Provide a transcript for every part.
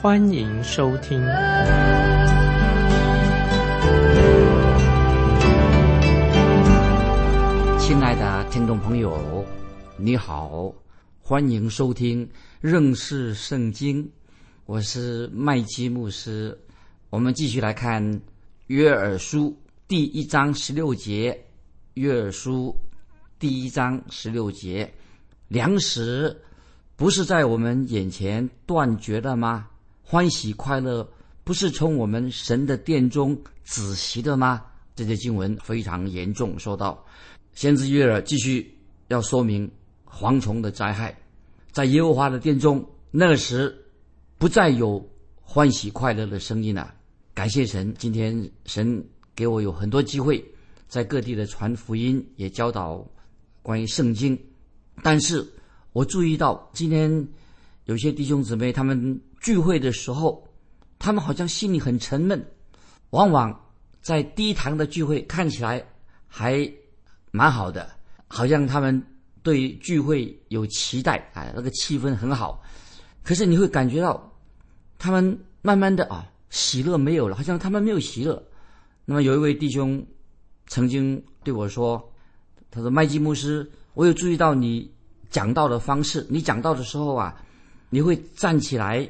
欢迎收听。亲爱的听众朋友，你好，欢迎收听认识圣经，我是麦基牧师。我们继续来看约珥书第一章十六节。约珥书第一章十六节：粮食不是在我们眼前断绝了吗？欢喜快乐不是从我们神的殿中止息的吗？这些经文非常严重，说到先知约珥继续要说明蝗虫的灾害，在耶和华的殿中，那时不再有欢喜快乐的声音了。感谢神，今天神给我有很多机会。在各地的传福音，也教导关于圣经，但是我注意到今天有些弟兄姊妹他们聚会的时候，他们好像心里很沉闷，往往在低堂的聚会看起来还蛮好的，好像他们对聚会有期待啊，那个气氛很好，可是你会感觉到他们慢慢的啊喜乐没有了，好像他们没有喜乐。那么有一位弟兄。曾经对我说：“他说麦基牧师，我有注意到你讲道的方式。你讲道的时候啊，你会站起来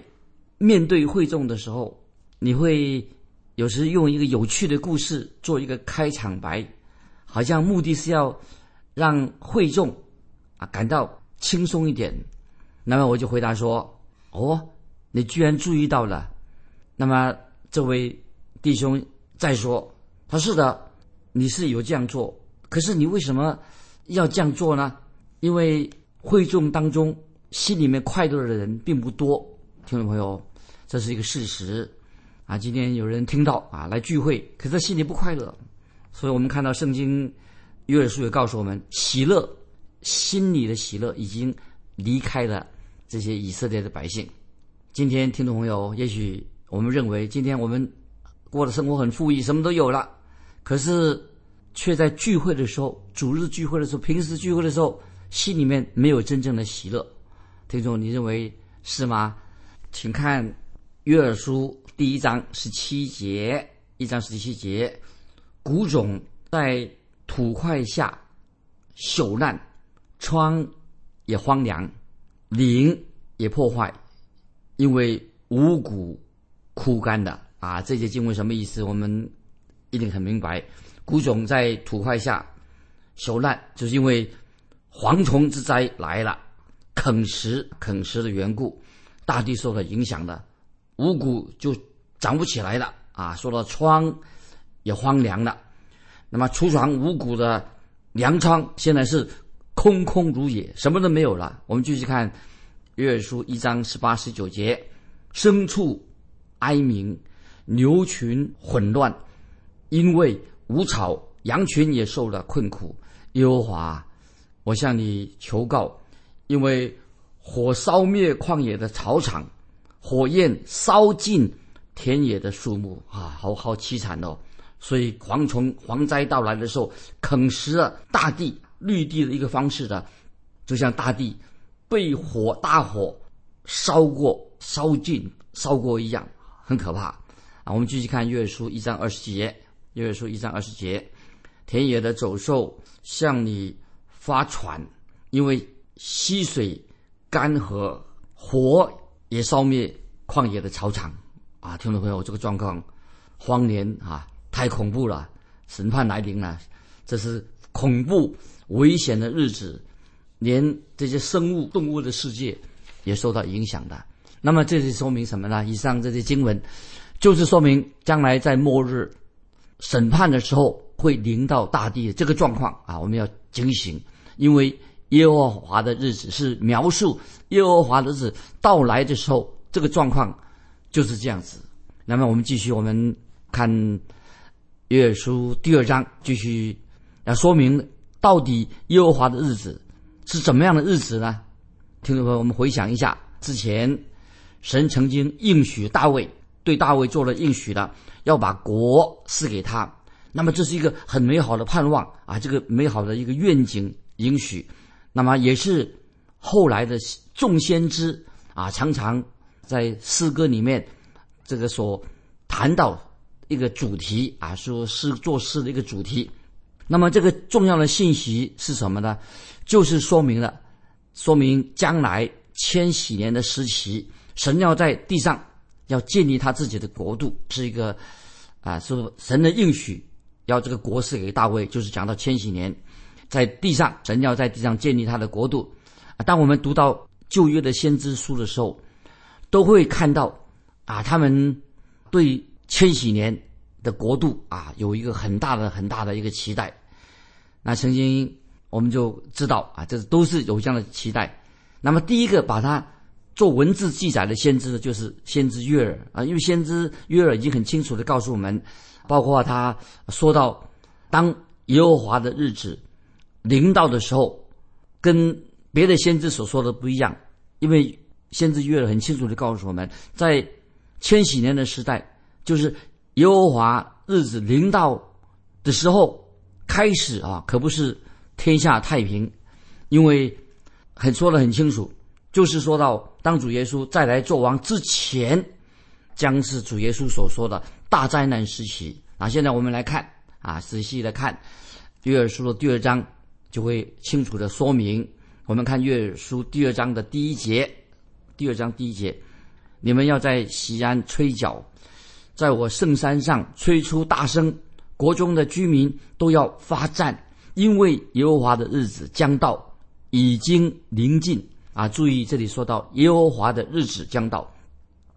面对会众的时候，你会有时用一个有趣的故事做一个开场白，好像目的是要让会众啊感到轻松一点。那么我就回答说：哦，你居然注意到了。那么这位弟兄再说，他是的。”你是有这样做，可是你为什么要这样做呢？因为会众当中心里面快乐的人并不多，听众朋友，这是一个事实啊。今天有人听到啊来聚会，可是心里不快乐，所以我们看到圣经约珥书也告诉我们，喜乐心里的喜乐已经离开了这些以色列的百姓。今天听众朋友，也许我们认为今天我们过的生活很富裕，什么都有了，可是。却在聚会的时候，主日聚会的时候，平时聚会的时候，心里面没有真正的喜乐。听众，你认为是吗？请看约珥书第一章十七节，一章十七节，谷种在土块下朽烂，窗也荒凉，林也破坏，因为五谷枯干的啊。这些经文什么意思？我们一定很明白。谷种在土块下朽烂，就是因为蝗虫之灾来了，啃食啃食的缘故，大地受到影响的，五谷就长不起来了啊！说到窗也荒凉了，那么储藏五谷的粮仓现在是空空如也，什么都没有了。我们继续看约书一章十八十九节：牲畜哀鸣，牛群混乱，因为。无草，羊群也受了困苦。耶和华，我向你求告，因为火烧灭旷野的草场，火焰烧尽田野的树木啊，好好凄惨哦。所以蝗虫蝗灾到来的时候，啃食了大地绿地的一个方式的，就像大地被火大火烧过、烧尽、烧过一样，很可怕啊。我们继续看约书一章二十节。约书一章二十节，田野的走兽向你发喘，因为溪水干涸，火也烧灭旷野的草场。啊，听众朋友，这个状况荒年啊，太恐怖了！审判来临了，这是恐怖危险的日子，连这些生物动物的世界也受到影响的。那么这是说明什么呢？以上这些经文就是说明将来在末日。审判的时候会临到大地这个状况啊，我们要警醒，因为耶和华的日子是描述耶和华的日子到来的时候，这个状况就是这样子。那么我们继续，我们看约书第二章，继续要说明到底耶和华的日子是怎么样的日子呢？听众朋友，我们回想一下，之前神曾经应许大卫，对大卫做了应许的，要把国赐给他。那么这是一个很美好的盼望啊，这个美好的一个愿景应许。那么也是后来的众先知啊，常常在诗歌里面。这个所谈到一个主题啊，说是作诗的一个主题。那么这个重要的信息是什么呢？就是说明了，说明将来千禧年的时期，神要在地上要建立他自己的国度，是一个啊，是神的应许，要这个国是给大卫，就是讲到千禧年，在地上神要在地上建立他的国度。啊当我们读到旧约的先知书的时候，都会看到。啊，他们对千禧年的国度啊有一个很大的、很大的一个期待。那曾经我们就知道啊，这都是有这样的期待。那么第一个把它做文字记载的先知，就是先知约尔啊，因为先知约尔已经很清楚的告诉我们，包括他说到当耶和华的日子临到的时候，跟别的先知所说的不一样，因为先知约尔很清楚的告诉我们，在千禧年的时代，就是耶和华日子临到的时候开始啊，可不是天下太平，因为很说的很清楚，就是说到当主耶稣再来做王之前，将是主耶稣所说的大灾难时期。啊，现在我们来看啊，仔细的看约珥书的第二章，就会清楚的说明。我们看约书第二章的第一节，第二章第一节。你们要在西安吹角，在我圣山上吹出大声，国中的居民都要发战，因为耶和华的日子将到，已经临近啊！注意这里说到耶和华的日子将到，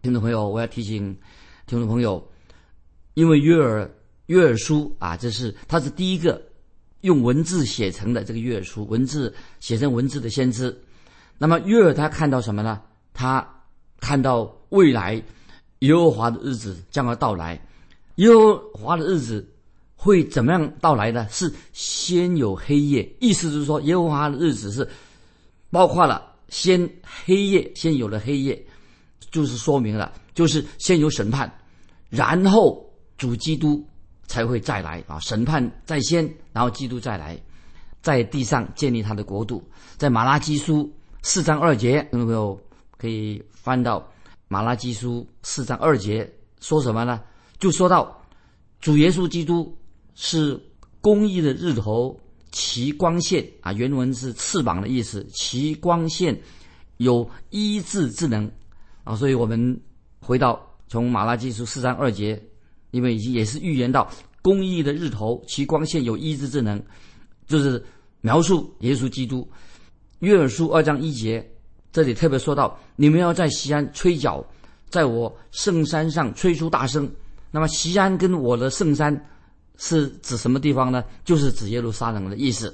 听众朋友，我要提醒听众朋友，因为约尔约尔书啊，这是他是第一个用文字写成的这个约书，文字写成文字的先知。那么约尔他看到什么呢？他。看到未来耶和华的日子将要到来，耶和华的日子会怎么样到来呢？是先有黑夜，意思就是说耶和华的日子是包括了先黑夜，先有了黑夜，就是说明了，就是先有审判，然后主基督才会再来啊！审判在先，然后基督再来，在地上建立他的国度。在马拉基书四章二节，有没有？可以翻到马拉基书四章二节，说什么呢？就说到主耶稣基督是公义的日头，其光线啊，原文是翅膀的意思，其光线有医治之能啊。所以我们回到从马拉基书四章二节，因为已经也是预言到公义的日头，其光线有医治之能，就是描述耶稣基督。约尔书二章一节。这里特别说到，你们要在西安吹角，在我圣山上吹出大声。那么，西安跟我的圣山是指什么地方呢？就是指耶路撒冷的意思。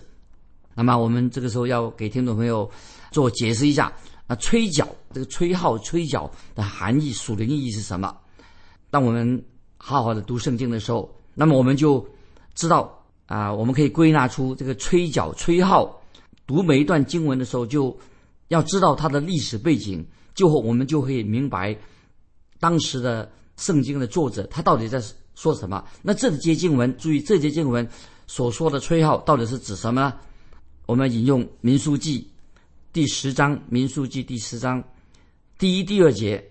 那么，我们这个时候要给听众朋友做解释一下啊，吹角这个吹号、吹角的含义、属灵意义是什么？当我们好好的读圣经的时候，那么我们就知道啊，我们可以归纳出这个吹角、吹号。读每一段经文的时候就。要知道它的历史背景，就后我们就会明白当时的圣经的作者他到底在说什么。那这节经文，注意这节经文所说的吹号到底是指什么呢？我们引用民书记第十章，民书记第十章第一、第二节，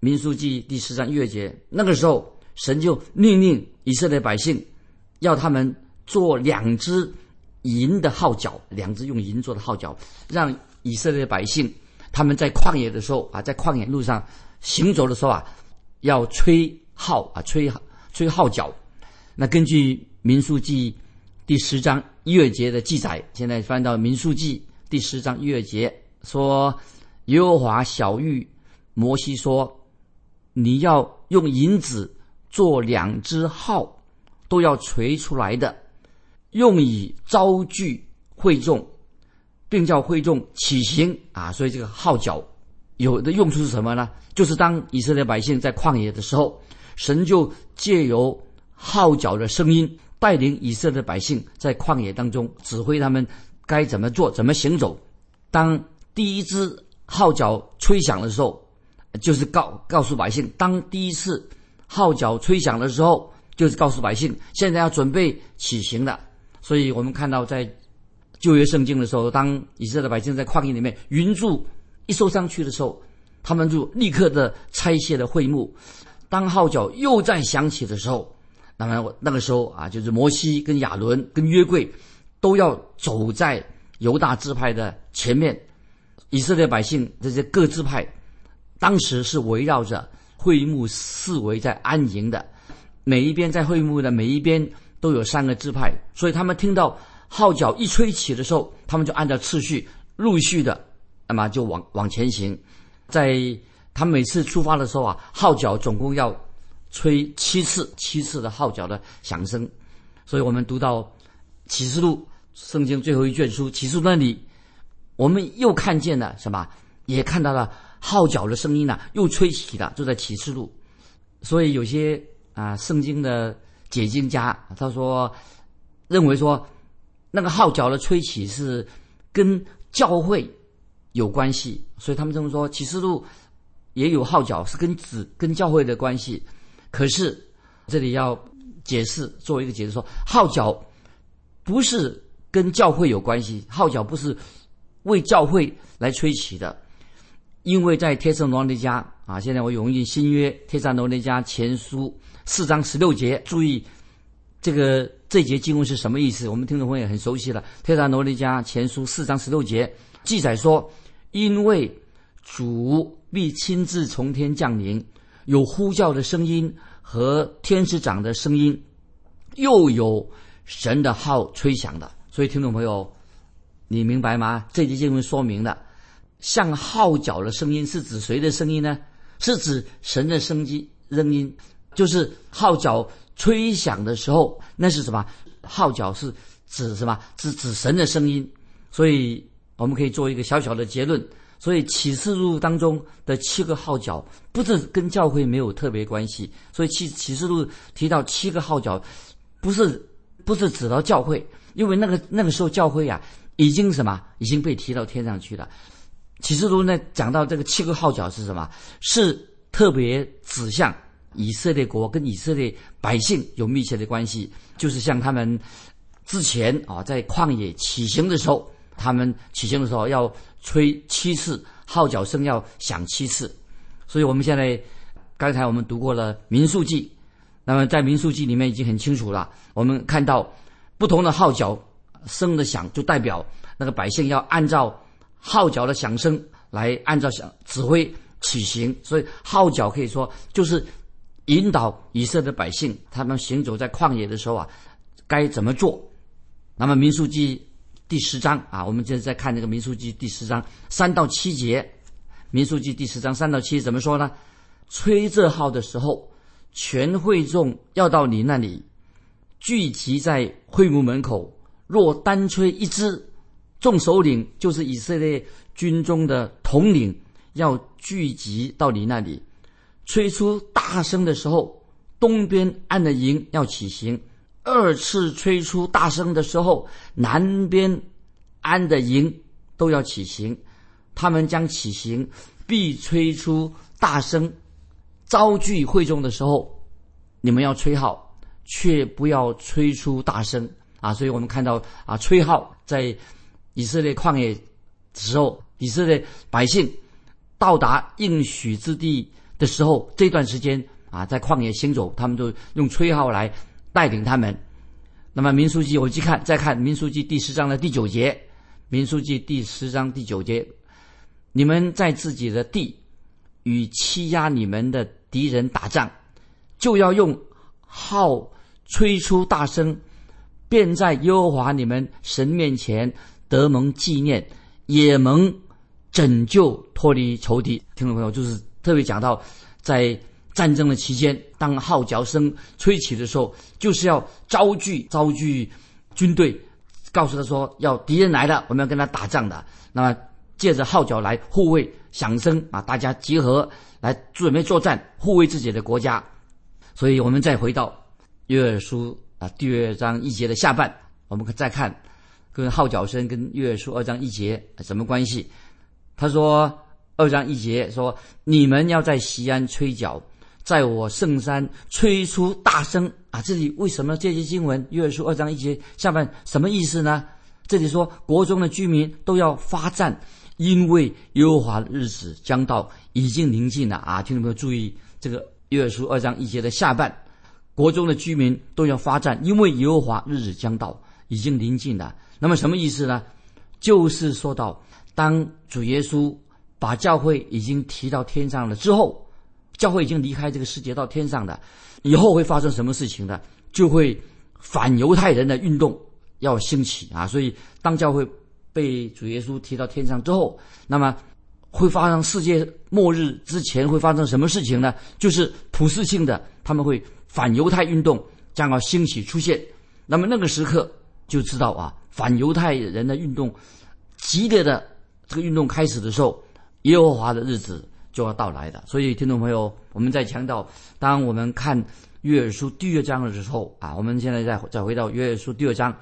民书记第十章一节。那个时候，神就命令以色列百姓，要他们做两只银的号角，两只用银做的号角，让。以色列百姓，他们在旷野的时候啊，在旷野路上行走的时候啊，要吹号啊，吹吹号角。那根据民数记第十章一月节的记载，现在翻到民数记第十章一月节说，耶和华小谕摩西说：“你要用银子做两只号，都要锤出来的，用以招聚会众。”并叫会众起行啊！所以这个号角有的用处是什么呢？就是当以色列百姓在旷野的时候，神就借由号角的声音，带领以色列百姓在旷野当中指挥他们该怎么做、怎么行走。当第一支号角吹响的时候，就是告告诉百姓，当第一次号角吹响的时候，就是告诉百姓，现在要准备起行了。所以我们看到在旧约圣经的时候，当以色列百姓在旷野里面云柱一收上去的时候，他们就立刻的拆卸了会幕。当号角又再响起的时候，那么那个时候啊，就是摩西跟亚伦跟约柜都要走在犹大支派的前面。以色列百姓这些各支派，当时是围绕着会幕四围在安营的，每一边在会幕的每一边都有三个支派，所以他们听到号角一吹起的时候，他们就按照次序陆续的，那么就往往前行。在他每次出发的时候啊，号角总共要吹七次，七次的号角的响声。所以我们读到启示录圣经最后一卷书启示录那里。我们又看见了什么？也看到了号角的声音呢，又吹起了，就在启示录。所以有些啊，圣经的解经家他说，认为说那个号角的吹起是跟教会有关系，所以他们这么说，启示录也有号角，是跟子跟教会的关系。可是这里要解释，作为一个解释说，号角不是跟教会有关系，号角不是。为教会来吹起的，因为在帖撒罗尼迦啊，现在我用新约帖撒罗尼迦前书四章十六节，注意这个这节经文是什么意思？我们听众朋友很熟悉了。帖撒罗尼迦前书四章十六节记载说：“因为主必亲自从天降临，有呼叫的声音和天使长的声音，又有神的号吹响的。”所以听众朋友。你明白吗？这节经文说明了，像号角的声音是指谁的声音呢？是指神的声机声音，就是号角吹响的时候，那是什么？号角是指什么？指指神的声音。所以我们可以做一个小小的结论。所以启示录当中的七个号角，不是跟教会没有特别关系。所以启启示录提到七个号角，不是不是指到教会，因为那个那个时候教会呀。已经什么已经被提到天上去了？启示录呢讲到这个七个号角是什么？是特别指向以色列国跟以色列百姓有密切的关系，就是像他们之前啊在旷野起行的时候，他们起行的时候要吹七次号角声，要响七次。所以我们现在刚才我们读过了民数记，那么在民数记里面已经很清楚了，我们看到不同的号角。声的响就代表那个百姓要按照号角的响声来按照响指挥起行，所以号角可以说就是引导以色列百姓他们行走在旷野的时候啊该怎么做。那么民数记第十章啊，我们现在在看这个民数记第十章三到七节。民数记第十章三到七怎么说呢？吹这号的时候，全会众要到你那里聚集在会幕门口。若单吹一支，众首领就是以色列军中的统领，要聚集到你那里，吹出大声的时候，东边安的营要起行；二次吹出大声的时候，南边安的营都要起行。他们将起行，必吹出大声，招聚会众的时候，你们要吹号，却不要吹出大声。啊，所以我们看到啊，吹号在以色列旷野时候，以色列百姓到达应许之地的时候，这段时间啊，在旷野行走，他们都用吹号来带领他们。那么民书记，我去看，再看民书记第十章的第九节，民书记第十章第九节，你们在自己的地与欺压你们的敌人打仗，就要用号吹出大声。便在耶和华你们神面前得蒙纪念，也蒙拯救脱离仇敌。听众朋友，就是特别讲到，在战争的期间，当号角声吹起的时候，就是要招聚招聚军队，告诉他说要敌人来了，我们要跟他打仗的。那么借着号角来护卫响声啊，大家集合来准备作战，护卫自己的国家。所以我们再回到约珥书啊第二章一节的下半，我们再看跟号角声跟约书二章一节什么关系？他说二章一节说：“你们要在西安吹角，在我圣山吹出大声啊！”这里为什么这些经文约书二章一节下半什么意思呢？这里说国中的居民都要发战，因为耶和华的日子将到，已经临近了啊！听众朋友注意这个。约书二章一节的下半，国中的居民都要发战，因为耶和华日子将到，已经临近了。那么什么意思呢？就是说到，当主耶稣把教会已经提到天上了之后，教会已经离开这个世界到天上的，以后会发生什么事情呢？就会反犹太人的运动要兴起啊！所以，当教会被主耶稣提到天上之后，那么。会发生世界末日之前会发生什么事情呢？就是普世性的，他们会反犹太运动将要兴起出现。那么那个时刻就知道啊，反犹太人的运动激烈的这个运动开始的时候，耶和华的日子就要到来的。所以，听众朋友，我们在强调，当我们看约珥书第二章的时候啊，我们现在再再回到约珥书第二章，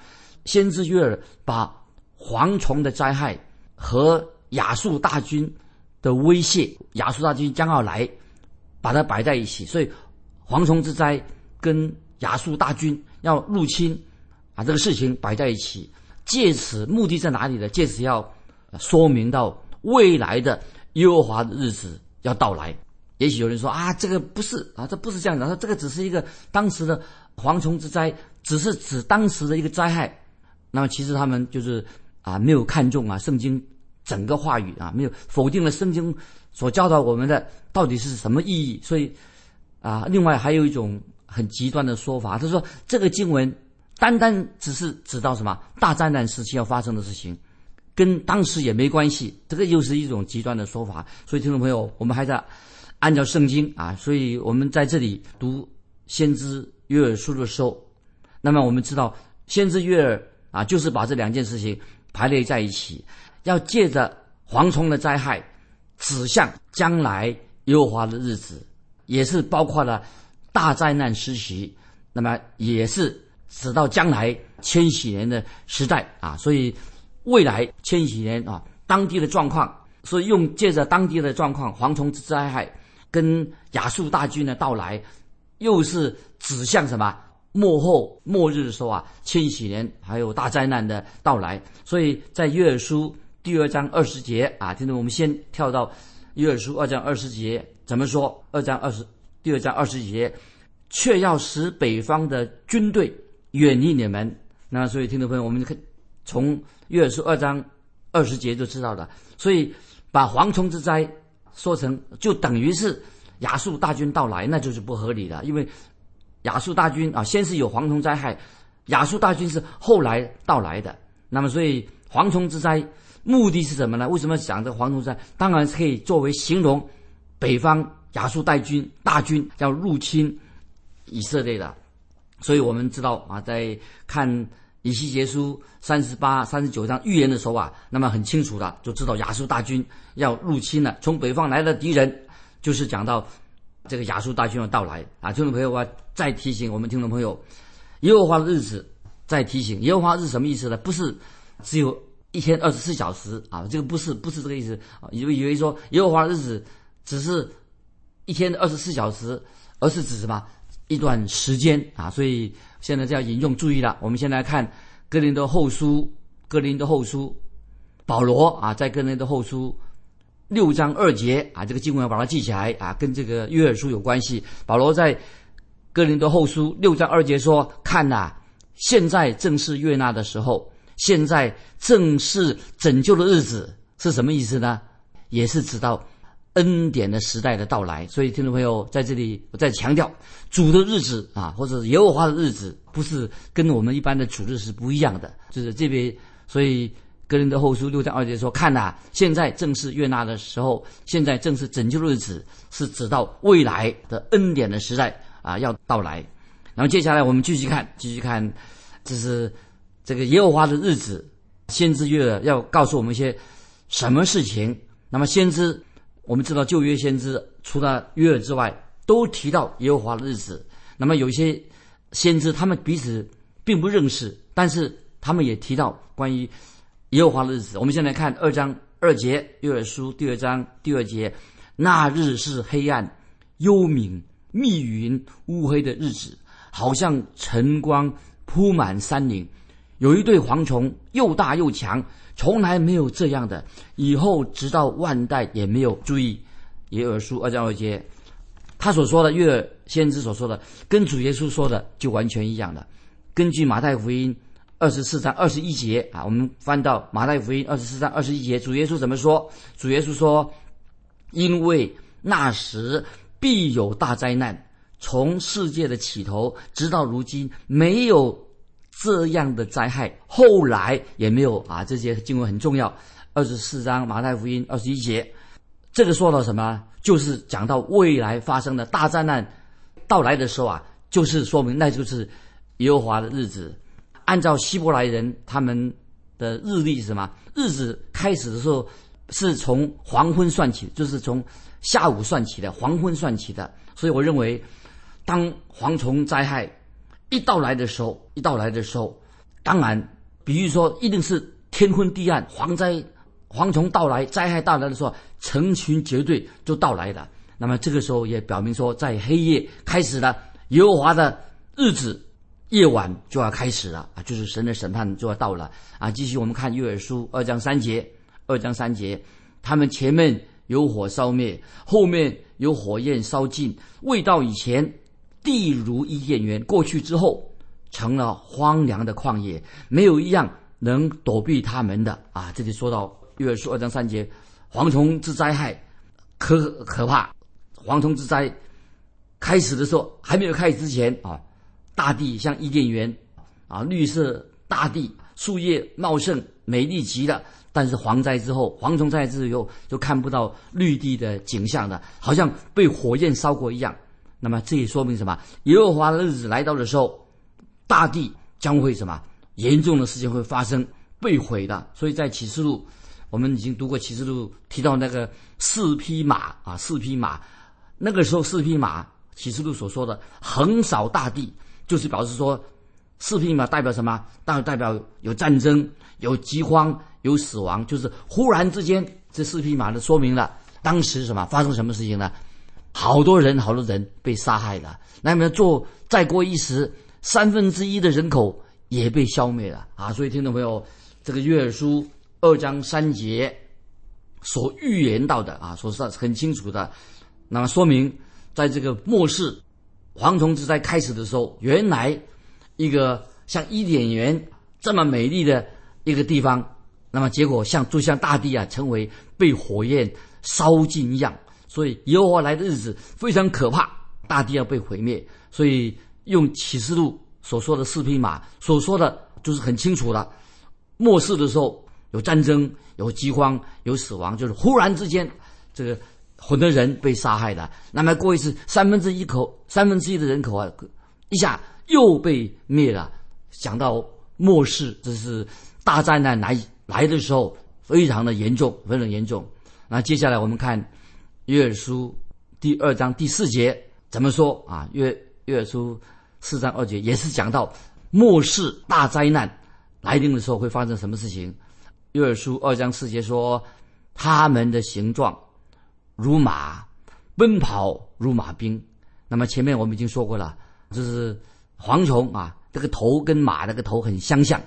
先知约珥把蝗虫的灾害和亚述大军的威胁，亚述大军将要来，把它摆在一起。所以，蝗虫之灾跟亚述大军要入侵，啊，这个事情摆在一起。借此目的在哪里呢？借此要说明到未来的耶和华的日子要到来。也许有人说啊，这个不是啊，这不是这样的。说这个只是一个当时的蝗虫之灾，只是指当时的一个灾害。那么，其实他们就是啊，没有看重啊，圣经。整个话语啊，没有否定了圣经所教导我们的到底是什么意义。所以啊，另外还有一种很极端的说法，他说这个经文单单只是指到什么大灾难时期要发生的事情，跟当时也没关系。这个又是一种极端的说法。所以听众朋友，我们还在按照圣经啊，所以我们在这里读先知约尔书的时候，那么我们知道先知约尔啊，就是把这两件事情排列在一起。要借着蝗虫的灾害，指向将来耶和华的日子，也是包括了大灾难时期，那么也是直到将来千禧年的时代啊。所以未来千禧年啊，当地的状况，所以用借着当地的状况，蝗虫之灾害跟亚述大军的到来，又是指向什么末后末日的时候啊，千禧年还有大灾难的到来。所以在约珥书。第二章二十节啊，听众，我们先跳到约珥书二章二十节，怎么说？二章二十，第二章二十节，却要使北方的军队远离你们。那所以，听众朋友，我们可从约书二章二十节就知道了。所以，把蝗虫之灾说成就等于是亚述大军到来，那就是不合理的。因为亚述大军啊，先是有蝗虫灾害，亚述大军是后来到来的。那么，所以蝗虫之灾。目的是什么呢？为什么讲这个黄铜山？当然是可以作为形容北方亚述大军大军要入侵以色列的。所以我们知道啊，在看以西结书三十八、三十九章预言的时候啊，那么很清楚的就知道亚述大军要入侵了。从北方来的敌人，就是讲到这个亚述大军的到来啊。听众朋友，啊再提醒我们听众朋友，耶和华的日子，再提醒耶和华是什么意思呢？不是只有。一天二十四小时啊，这个不是不是这个意思啊，以为以为说耶和华的日子只是一天二十四小时，而是指什么一段时间啊？所以现在就要引用，注意了。我们先来看哥林多后书，哥林多后书，保罗啊，在哥林多后书六章二节啊，这个经文要把它记起来啊，跟这个约尔书有关系。保罗在哥林多后书六章二节说：“看呐，现在正是悦纳的时候。”现在正是拯救的日子，是什么意思呢？也是指到恩典的时代的到来。所以，听众朋友在这里，我再强调，主的日子啊，或者耶和华的日子，不是跟我们一般的主日是不一样的。就是这边，所以格林德后书六章二节说：“看呐，现在正是悦纳的时候，现在正是拯救日子，是指到未来的恩典的时代啊要到来。”然后接下来我们继续看，继续看，这是。这个耶和华的日子，先知约要告诉我们一些什么事情？那么先知，我们知道旧约先知除了约尔之外，都提到耶和华的日子。那么有一些先知，他们彼此并不认识，但是他们也提到关于耶和华的日子。我们先来看二章二节，约珥书第二章第二节：那日是黑暗、幽冥、密云、乌黑的日子，好像晨光铺满山岭。有一对蝗虫，又大又强，从来没有这样的。以后直到万代也没有注意。耶尔书二章二节，他所说的，约尔先知所说的，跟主耶稣说的就完全一样的。根据马太福音二十四章二十一节啊，我们翻到马太福音二十四章二十一节，主耶稣怎么说？主耶稣说：“因为那时必有大灾难，从世界的起头直到如今，没有。”这样的灾害后来也没有啊，这些经文很重要。二十四章马太福音二十一节，这个说到什么？就是讲到未来发生的大灾难到来的时候啊，就是说明那就是耶和华的日子。按照希伯来人他们的日历是什么？日子开始的时候是从黄昏算起，就是从下午算起的，黄昏算起的。所以我认为，当蝗虫灾害。一到来的时候，一到来的时候，当然，比如说，一定是天昏地暗，蝗灾、蝗虫到来，灾害到来的时候，成群结队就到来了。那么这个时候也表明说，在黑夜开始了，耶和华的日子，夜晚就要开始了啊，就是神的审判就要到了啊。继续我们看约珥书二章三节，二章三节，他们前面有火烧灭，后面有火焰烧尽，未到以前。地如伊甸园，过去之后成了荒凉的旷野，没有一样能躲避他们的啊！这里说到约书二章三节，蝗虫之灾害可可怕。蝗虫之灾开始的时候还没有开始之前啊，大地像伊甸园啊，绿色大地，树叶茂盛，美丽极了。但是蝗灾之后，蝗虫灾之后就看不到绿地的景象了，好像被火焰烧过一样。那么这也说明什么？耶和华的日子来到的时候，大地将会什么严重的事情会发生，被毁的。所以在启示录，我们已经读过启示录，提到那个四匹马啊，四匹马。那个时候四匹马，启示录所说的横扫大地，就是表示说，四匹马代表什么？代代表有战争、有饥荒、有死亡，就是忽然之间，这四匹马的说明了当时什么发生什么事情呢？好多人，好多人被杀害了。那么做再过一时，三分之一的人口也被消灭了啊！所以听众朋友，这个约书二章三节所预言到的啊，说是很清楚的。那么说明，在这个末世蝗虫之灾开始的时候，原来一个像伊甸园这么美丽的一个地方，那么结果像就像大地啊，成为被火焰烧尽一样。所以耶和华来的日子非常可怕，大地要被毁灭。所以用启示录所说的四匹马所说的就是很清楚了。末世的时候有战争、有饥荒、有死亡，就是忽然之间，这个很多人被杀害的。那么过一次三分之一口、三分之一的人口啊，一下又被灭了。讲到末世，这是大灾难来来的时候，非常的严重，非常严重。那接下来我们看。约书第二章第四节怎么说啊？约约书四章二节也是讲到末世大灾难来临的时候会发生什么事情。约书二章四节说，他们的形状如马，奔跑如马兵。那么前面我们已经说过了，就是蝗虫啊，这个头跟马那个头很相像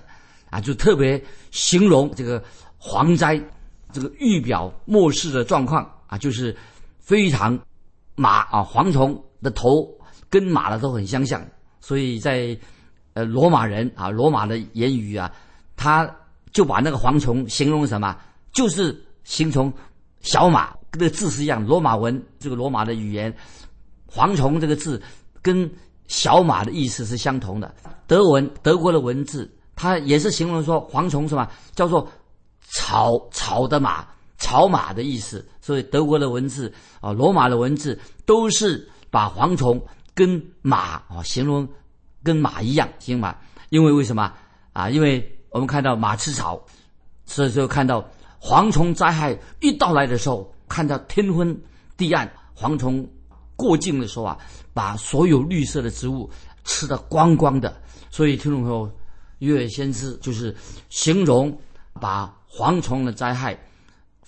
啊，就特别形容这个蝗灾，这个预表末世的状况。啊，就是非常马啊，蝗虫的头跟马的都很相像，所以在呃罗马人啊，罗马的言语啊，他就把那个蝗虫形容什么？就是形容小马，跟这个字是一样。罗马文这个罗马的语言，蝗虫这个字跟小马的意思是相同的。德文德国的文字，它也是形容说蝗虫什么叫做草草的马。草马的意思，所以德国的文字啊，罗马的文字都是把蝗虫跟马啊形容跟马一样，行吗？因为为什么啊？因为我们看到马吃草，所以就看到蝗虫灾害一到来的时候，看到天昏地暗，蝗虫过境的时候啊，把所有绿色的植物吃得光光的。所以听众朋友，月先知就是形容把蝗虫的灾害，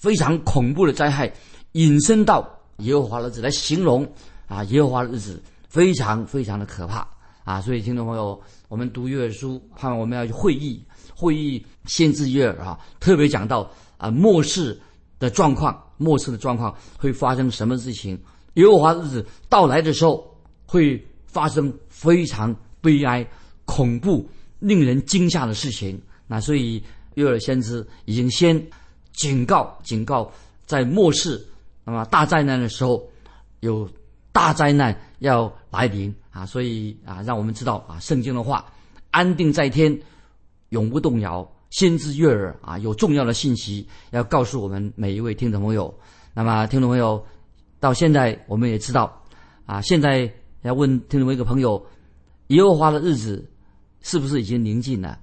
非常恐怖的灾害引申到耶和华的日子来形容啊，耶和华的日子非常非常的可怕啊。所以听众朋友，我们读约书，盼望我们要去会议，会议先知约啊，特别讲到啊末世的状况，末世的状况会发生什么事情？耶和华日子到来的时候，会发生非常悲哀。恐怖、令人惊吓的事情，那所以约尔先知已经先警告、警告，在末世，那么大灾难的时候，有大灾难要来临啊！所以啊，让我们知道啊，圣经的话，安定在天，永不动摇。先知悦耳啊，有重要的信息要告诉我们每一位听众朋友。那么，听众朋友，到现在我们也知道啊，现在要问听众一个朋友，耶和华的日子。是不是已经临近了？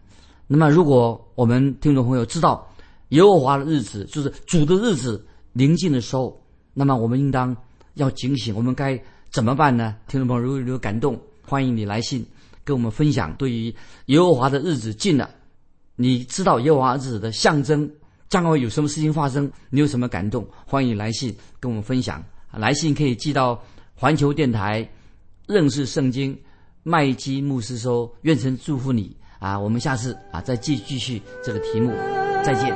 那么，如果我们听众朋友知道耶和华的日子，就是主的日子临近的时候，那么我们应当要警醒。我们该怎么办呢？听众朋友，如果有感动，欢迎你来信跟我们分享。对于耶和华的日子近了，你知道耶和华日子的象征将来有什么事情发生？你有什么感动？欢迎来信跟我们分享。来信可以寄到环球电台认识圣经。麦基牧师说：“愿神祝福你啊！我们下次啊再继继续这个题目，再见。”